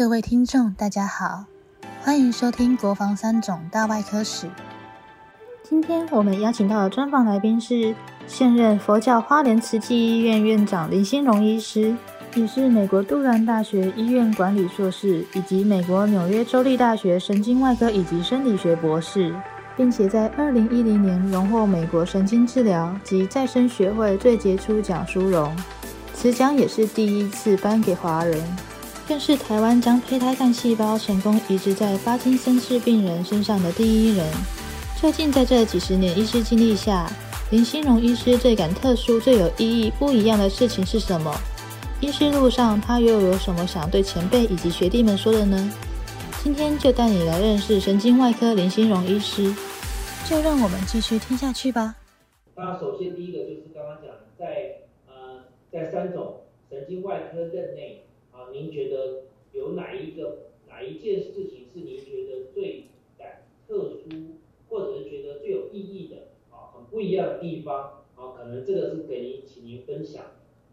各位听众，大家好，欢迎收听《国防三种大外科史》。今天我们邀请到的专访来宾是现任佛教花莲慈济医院院长林心荣医师，也是美国杜兰大学医院管理硕士，以及美国纽约州立大学神经外科以及生理学博士，并且在二零一零年荣获美国神经治疗及再生学会最杰出奖殊荣。此奖也是第一次颁给华人，更是台湾将胚胎干细胞成功移植在巴金森氏病人身上的第一人。究竟在这几十年医师经历下，林心荣医师最感特殊、最有意义、不一样的事情是什么？医师路上他又有什么想对前辈以及学弟们说的呢？今天就带你来认识神经外科林心荣医师，就让我们继续听下去吧。那首先第一个就是刚刚讲在呃。在三种神经外科任内啊，您觉得有哪一个哪一件事情是您觉得最感特殊，或者是觉得最有意义的啊，很不一样的地方啊？可能这个是给您，请您分享。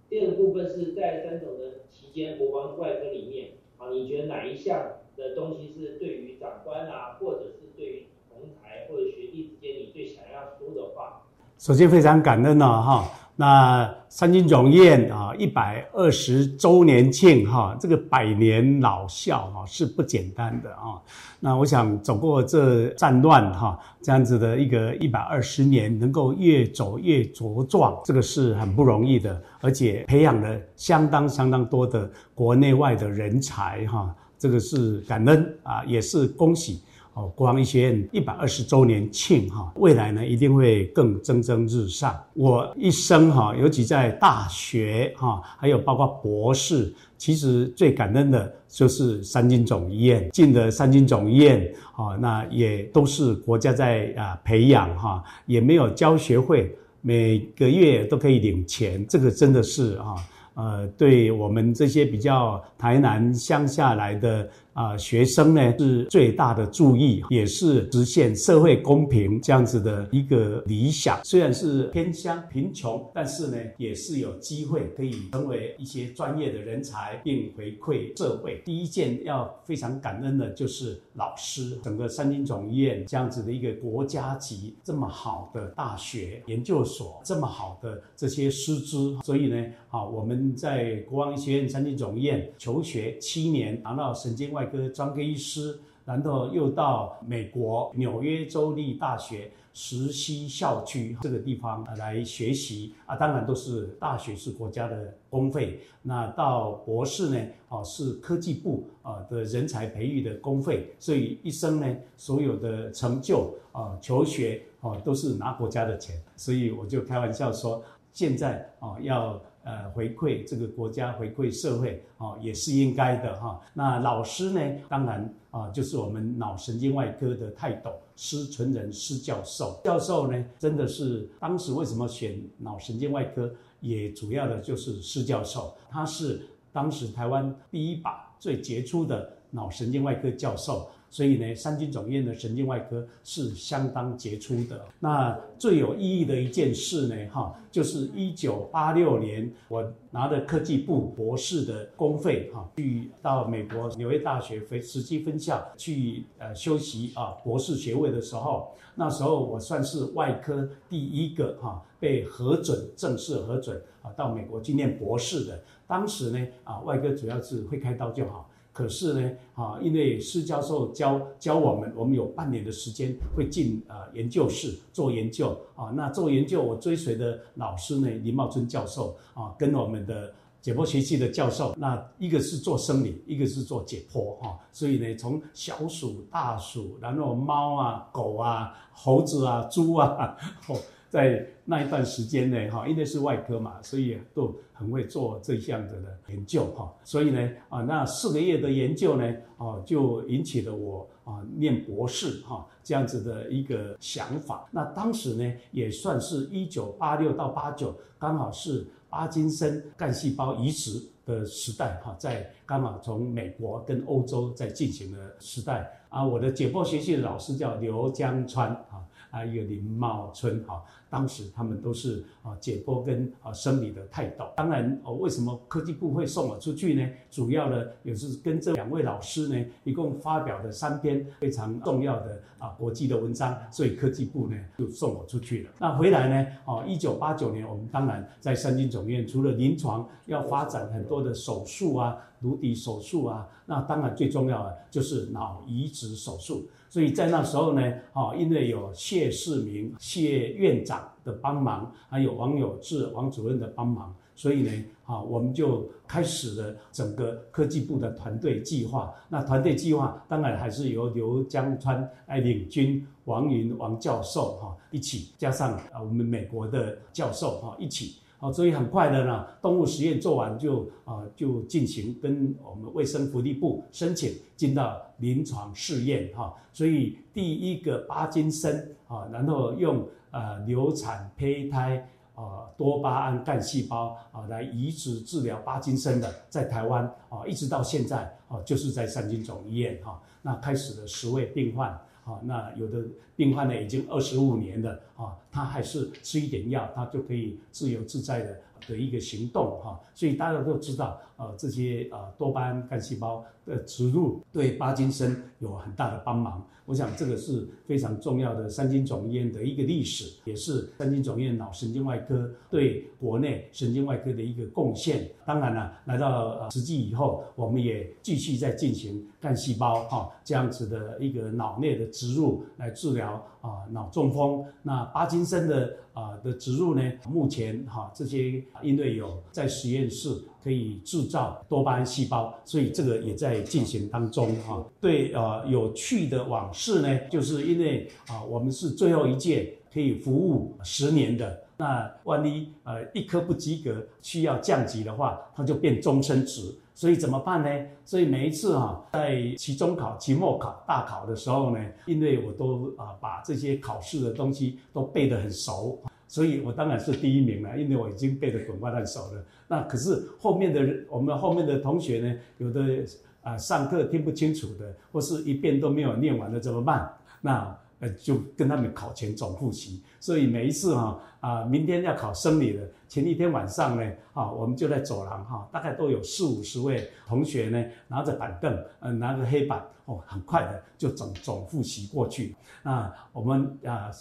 第二个部分是在三种的期间，国防外科里面啊，你觉得哪一项的东西是对于长官啊，或者是对于同台或者学弟之间，你最想要说的话？首先非常感恩呢，哈。那三军总院啊，一百二十周年庆哈，这个百年老校哈是不简单的啊。那我想走过这战乱哈，这样子的一个一百二十年，能够越走越茁壮，这个是很不容易的，而且培养了相当相当多的国内外的人才哈，这个是感恩啊，也是恭喜。哦，国防医学院一百二十周年庆哈，未来呢一定会更蒸蒸日上。我一生哈，尤其在大学哈，还有包括博士，其实最感恩的就是三军总医院进的三军总医院啊，那也都是国家在啊培养哈，也没有交学费，每个月都可以领钱，这个真的是啊，呃，对我们这些比较台南乡下来的。啊，学生呢是最大的注意，也是实现社会公平这样子的一个理想。虽然是偏乡贫穷，但是呢也是有机会可以成为一些专业的人才，并回馈社会。第一件要非常感恩的就是老师，整个三军总医院这样子的一个国家级这么好的大学研究所，这么好的这些师资，所以呢，啊，我们在国王医学院三军总医院求学七年，拿到神经外。个专科医师，然后又到美国纽约州立大学石溪校区这个地方来学习啊，当然都是大学是国家的公费，那到博士呢，哦是科技部啊的人才培育的公费，所以一生呢所有的成就啊求学哦都是拿国家的钱，所以我就开玩笑说，现在啊要。呃，回馈这个国家，回馈社会，哦，也是应该的哈。那老师呢，当然啊，就是我们脑神经外科的泰斗施存仁施教授。教授呢，真的是当时为什么选脑神经外科，也主要的就是施教授，他是当时台湾第一把最杰出的脑神经外科教授。所以呢，三军总院的神经外科是相当杰出的。那最有意义的一件事呢，哈，就是一九八六年，我拿着科技部博士的公费，哈，去到美国纽约大学非实际分校去呃修习啊博士学位的时候，那时候我算是外科第一个哈被核准正式核准啊到美国去念博士的。当时呢，啊外科主要是会开刀就好。可是呢，啊，因为施教授教教我们，我们有半年的时间会进啊研究室做研究啊。那做研究，我追随的老师呢，林茂春教授啊，跟我们的解剖学系的教授，那一个是做生理，一个是做解剖哈。所以呢，从小鼠、大鼠，然后猫啊、狗啊、猴子啊、猪啊，在那一段时间呢，哈，因为是外科嘛，所以都很会做这项子的研究，哈，所以呢，啊，那四个月的研究呢，啊，就引起了我啊念博士，哈，这样子的一个想法。那当时呢，也算是一九八六到八九，刚好是巴金森干细胞移植的时代，哈，在刚好从美国跟欧洲在进行的时代。啊，我的解剖学系的老师叫刘江川，啊。啊一个林茂春哈，当时他们都是啊解剖跟啊生理的泰斗。当然哦，为什么科技部会送我出去呢？主要呢也是跟这两位老师呢，一共发表了三篇非常重要的啊国际的文章，所以科技部呢就送我出去了。那回来呢，哦，一九八九年，我们当然在三军总院，除了临床要发展很多的手术啊。颅底手术啊，那当然最重要的就是脑移植手术。所以在那时候呢，哦，因为有谢世明谢院长的帮忙，还有王有志王主任的帮忙，所以呢，啊，我们就开始了整个科技部的团队计划。那团队计划当然还是由刘江川哎领军，王云王教授哈一起，加上啊我们美国的教授哈一起。好，所以很快的呢，动物实验做完就啊就进行跟我们卫生福利部申请进到临床试验哈，所以第一个巴金森啊，然后用呃流产胚胎啊多巴胺干细胞啊来移植治疗巴金森的，在台湾啊一直到现在啊就是在三军总医院哈，那开始了十位病患。啊，那有的病患呢已经二十五年了啊，他还是吃一点药，他就可以自由自在的的一个行动哈。所以大家都知道，呃，这些呃多巴胺干细胞的植入对巴金森有很大的帮忙。我想这个是非常重要的三军总医院的一个历史，也是三军总院脑神经外科对国内神经外科的一个贡献。当然了，来到呃实际以后，我们也继续在进行干细胞哈这样子的一个脑内的植入来治疗啊脑中风。那巴金森的啊的植入呢，目前哈这些因为有在实验室。可以制造多巴胺细胞，所以这个也在进行当中哈。对，呃，有趣的往事呢，就是因为啊，我们是最后一届可以服务十年的，那万一呃一科不及格需要降级的话，它就变终身职，所以怎么办呢？所以每一次哈，在期中考、期末考、大考的时候呢，因为我都啊把这些考试的东西都背得很熟。所以我当然是第一名了，因为我已经背得滚瓜烂熟了。那可是后面的人，我们后面的同学呢，有的啊上课听不清楚的，或是一遍都没有念完的怎么办？那呃就跟他们考前总复习。所以每一次哈啊，明天要考生理的前一天晚上呢，啊我们就在走廊哈，大概都有四五十位同学呢，拿着板凳，嗯拿着黑板，哦很快的就总总复习过去。那我们啊。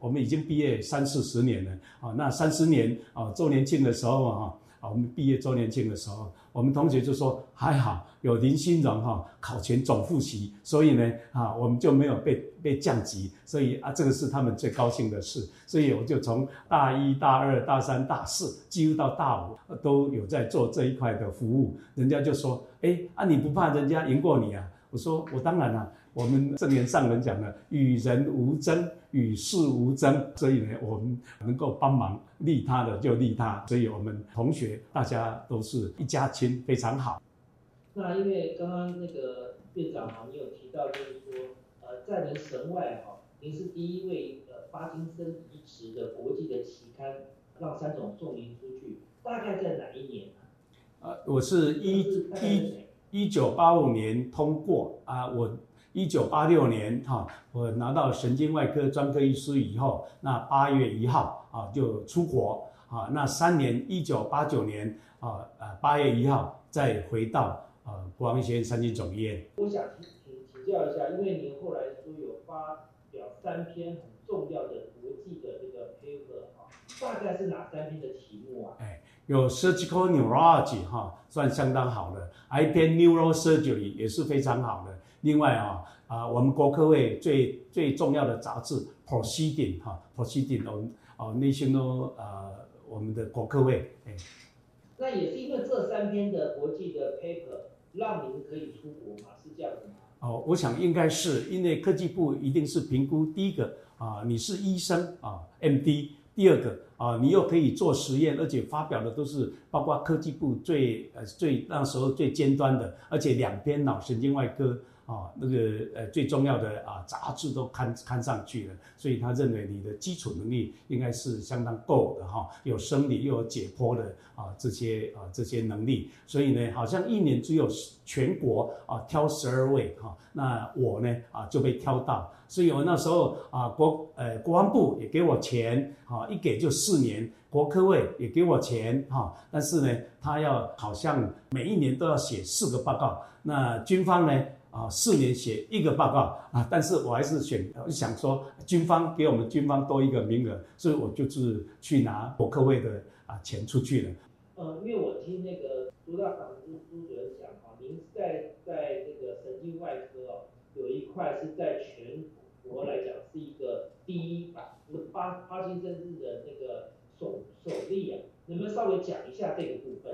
我们已经毕业三四十年了啊，那三十年啊周年庆的时候啊，啊我们毕业周年庆的时候，我们同学就说还好有林新荣哈考前总复习，所以呢啊我们就没有被被降级，所以啊这个是他们最高兴的事，所以我就从大一大二大三大四几乎到大五都有在做这一块的服务，人家就说哎啊你不怕人家赢过你啊？我说我当然了。我们正言上人讲的“与人无争，与世无争”，所以呢，我们能够帮忙利他的就利他，所以我们同学大家都是一家亲，非常好。那因为刚刚那个院长哈，你有提到就是说，呃，在您神外哈，您是第一位呃巴金森移植的国际的期刊，让三种送您出去，大概在哪一年呢？呃，我是一一一九八五年通过啊，我。一九八六年，哈，我拿到神经外科专科医师以后，那八月一号啊就出国啊，那三年，一九八九年啊，呃八月一号再回到呃国王医学院三军总医院。我想请请请教一下，因为您后来说有发表三篇很重要的国际的这个 paper 啊，大概是哪三篇的题目啊？哎，有 surgical neurology 哈，算相当好的，一篇 neurosurgery 也是非常好的。另外啊啊，我们国科会最最重要的杂志《Proceeding》哈，《Proceeding》哦哦，National 呃，我们的国科会哎。那也是因为这三篇的国际的 paper 让您可以出国吗？是这样子吗？哦，我想应该是因为科技部一定是评估第一个啊，你是医生啊，MD；第二个。啊，你又可以做实验，而且发表的都是包括科技部最呃最那时候最尖端的，而且两边脑神经外科。啊，那个呃最重要的啊杂志都刊刊上去了，所以他认为你的基础能力应该是相当够的哈，有生理又有解剖的啊这些啊这些能力，所以呢好像一年只有全国啊挑十二位哈，那我呢啊就被挑到，所以我那时候啊国呃国防部也给我钱哈一给就四年，国科会也给我钱哈，但是呢他要好像每一年都要写四个报告，那军方呢？啊，四年写一个报告啊，但是我还是选，我想说军方给我们军方多一个名额，所以我就是去拿国科会的啊钱出去了。呃，因为我听那个朱大长朱朱主任讲哈，您在在这个神经外科哦，有一块是在全国来讲是一个第一把，巴巴金森氏的那个首首例啊，能不能稍微讲一下这个部分？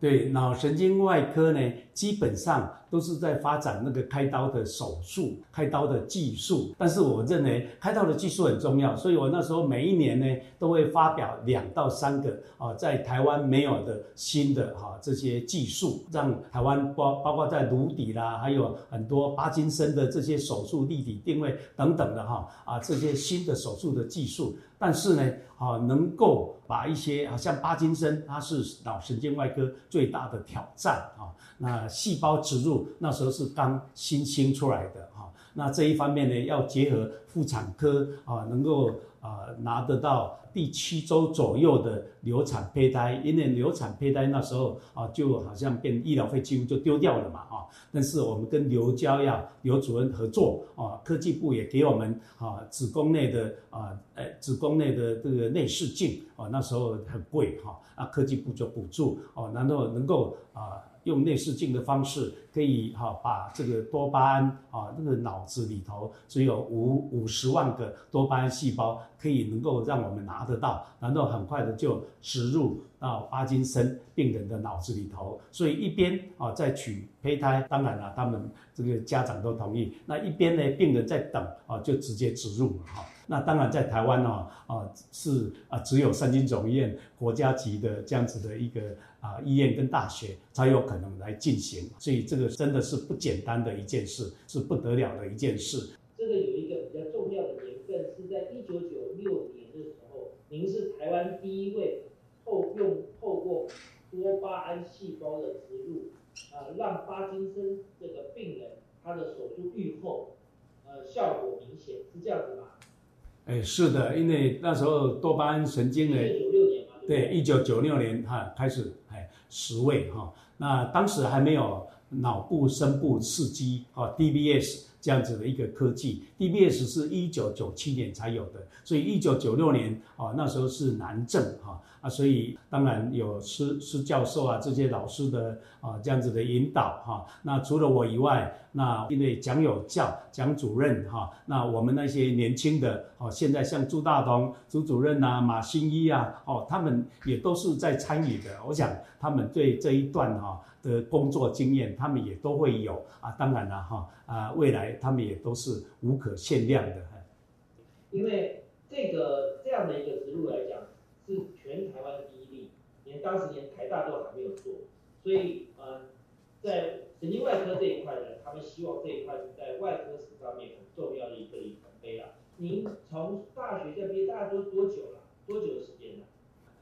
对，脑神经外科呢，基本上都是在发展那个开刀的手术、开刀的技术。但是我认为开刀的技术很重要，所以我那时候每一年呢，都会发表两到三个啊，在台湾没有的新的哈这些技术，让台湾包包括在颅底啦，还有很多巴金森的这些手术、立体定位等等的哈啊这些新的手术的技术。但是呢，啊，能够把一些啊，像巴金森，它是脑神经外科最大的挑战啊。那细胞植入那时候是刚新兴出来的哈。那这一方面呢，要结合妇产科啊，能够啊拿得到。第七周左右的流产胚胎，因为流产胚胎那时候啊，就好像变医疗费几乎就丢掉了嘛啊。但是我们跟刘娇呀刘主任合作啊，科技部也给我们啊子宫内的啊，呃子宫内的这个内视镜啊，那时候很贵哈，啊科技部就补助哦，然后能够啊。用内视镜的方式，可以哈把这个多巴胺啊，那个脑子里头只有五五十万个多巴胺细胞，可以能够让我们拿得到，然后很快的就植入到巴金森病人的脑子里头。所以一边啊在取胚胎，当然了，他们这个家长都同意。那一边呢，病人在等啊，就直接植入了哈。那当然在台湾呢，啊是啊只有三金总医院国家级的这样子的一个。啊，医院跟大学才有可能来进行，所以这个真的是不简单的一件事，是不得了的一件事。这个有一个比较重要的年份，是在一九九六年的时候，您是台湾第一位多巴胺细胞的植入，啊，让巴金森这个病人他的手术愈后，呃，效果明显，是这样子吗？哎，是的，因为那时候多巴胺神经呢，年嘛，对，一九九六年哈开始。哎十位哈，那当时还没有脑部深部刺激啊，DBS 这样子的一个科技，DBS 是一九九七年才有的，所以一九九六年啊，那时候是南郑哈啊，所以当然有施施教授啊这些老师的啊这样子的引导哈，那除了我以外。那因为蒋有教蒋主任哈，那我们那些年轻的哦，现在像朱大同朱主任呐、马新一啊，哦，他们也都是在参与的。我想他们对这一段哈的工作经验，他们也都会有啊。当然了哈啊，未来他们也都是无可限量的。因为这个这样的一个植入来讲，是全台湾第一例，连当时连台大都还没有做，所以呃，在。神经外科这一块呢，他们希望这一块是在外科史上面很重要的一个里程碑了。您从大学这边大概都多久了？多久的时间了？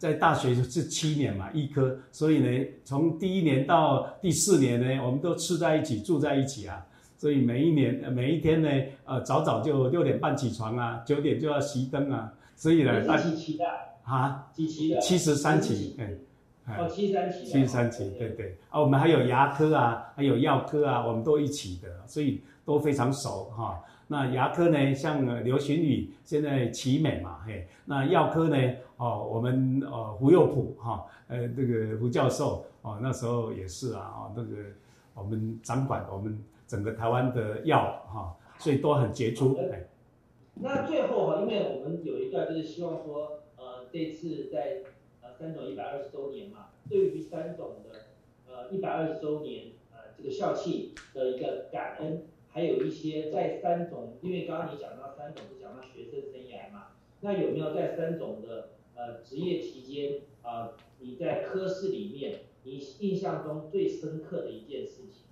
在大学是七年嘛，医科，所以呢，从第一年到第四年呢，我们都吃在一起，住在一起啊。所以每一年每一天呢，呃，早早就六点半起床啊，九点就要熄灯啊。所以呢，几期的？啊？几期的？七十三期，哎。哦，七十三期，七十三期，对对，啊，我们还有牙科啊，还有药科啊，我们都一起的，所以都非常熟哈。那牙科呢，像刘巡宇，现在奇美嘛，嘿，那药科呢，哦，我们呃胡佑普哈，呃这个胡教授哦，那时候也是啊，哦那个我们掌管我们整个台湾的药哈，所以都很杰出。那最后哈，因为我们有一段就是希望说，呃，这次在呃。三总一百二十周年嘛，对于三总的呃一百二十周年呃这个校庆的一个感恩，还有一些在三总，因为刚刚你讲到三总是讲到学生生涯嘛，那有没有在三种的呃职业期间啊，你在科室里面你印象中最深刻的一件事情。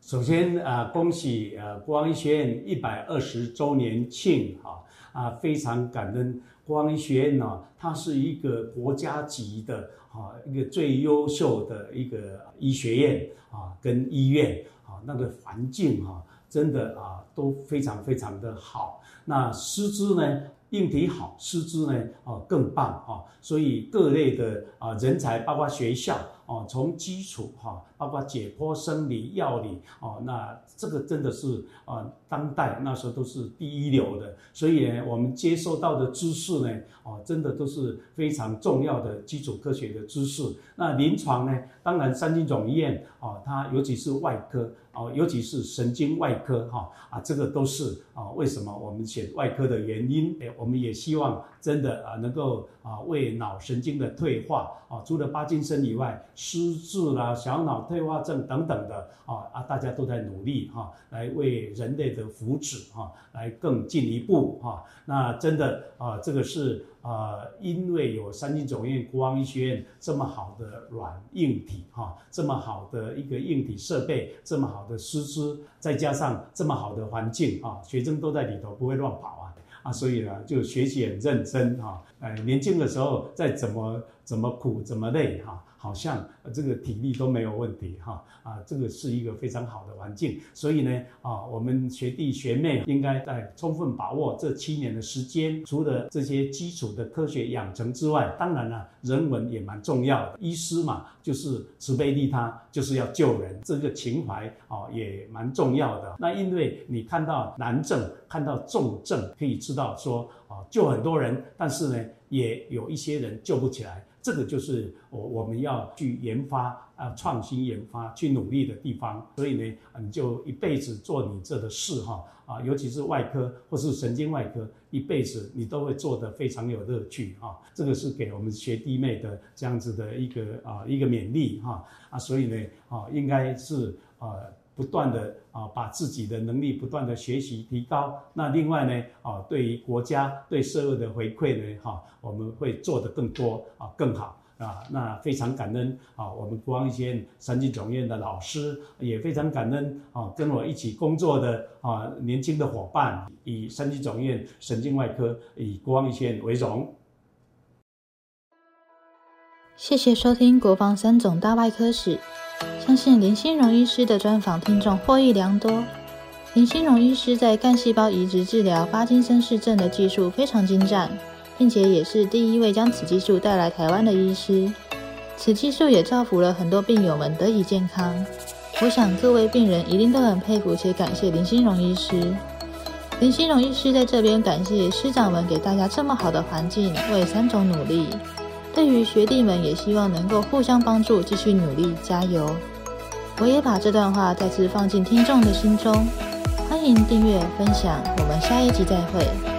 首先啊，恭喜呃国王医学院一百二十周年庆哈啊，非常感恩国王医学院呢，它是一个国家级的啊一个最优秀的一个医学院啊跟医院啊那个环境哈真的啊都非常非常的好，那师资呢？硬体好，师资呢，哦更棒啊，所以各类的啊人才，包括学校哦，从基础哈，包括解剖、生理、药理哦，那这个真的是啊，当代那时候都是第一流的，所以呢，我们接受到的知识呢，哦，真的都是非常重要的基础科学的知识。那临床呢，当然三军总医院哦，它尤其是外科。哦，尤其是神经外科哈啊，这个都是啊，为什么我们选外科的原因？哎，我们也希望真的啊，能够啊，为脑神经的退化啊，除了帕金森以外，失智啦、小脑退化症等等的啊啊，大家都在努力哈，来为人类的福祉哈，来更进一步哈。那真的啊，这个是。啊，因为有三军总院国王医学院这么好的软硬体哈，这么好的一个硬体设备，这么好的师资，再加上这么好的环境啊，学生都在里头不会乱跑啊啊，所以呢就学习很认真哈，哎，年轻的时候再怎么怎么苦怎么累哈。好像这个体力都没有问题哈啊，这个是一个非常好的环境，所以呢啊，我们学弟学妹应该在充分把握这七年的时间，除了这些基础的科学养成之外，当然了，人文也蛮重要的。医师嘛，就是慈悲利他，就是要救人，这个情怀啊也蛮重要的。那因为你看到难症，看到重症，可以知道说啊，救很多人，但是呢，也有一些人救不起来。这个就是我我们要去研发啊，创新研发去努力的地方。所以呢，你就一辈子做你这的事哈啊，尤其是外科或是神经外科，一辈子你都会做得非常有乐趣哈。这个是给我们学弟妹的这样子的一个啊一个勉励哈啊，所以呢啊，应该是啊。不断的啊，把自己的能力不断的学习提高。那另外呢，啊，对于国家对社会的回馈呢，哈，我们会做得更多啊，更好啊。那非常感恩啊，我们国王医学院三级总院的老师也非常感恩啊，跟我一起工作的啊年轻的伙伴，以三级总院神经外科以国王医学院为荣。谢谢收听国防三总大外科史。相信林心荣医师的专访听众获益良多。林心荣医师在干细胞移植治疗巴金森氏症的技术非常精湛，并且也是第一位将此技术带来台湾的医师。此技术也造福了很多病友们得以健康。我想各位病人一定都很佩服且感谢林心荣医师。林心荣医师在这边感谢师长们给大家这么好的环境，为三种努力。对于学弟们，也希望能够互相帮助，继续努力，加油！我也把这段话再次放进听众的心中。欢迎订阅分享，我们下一集再会。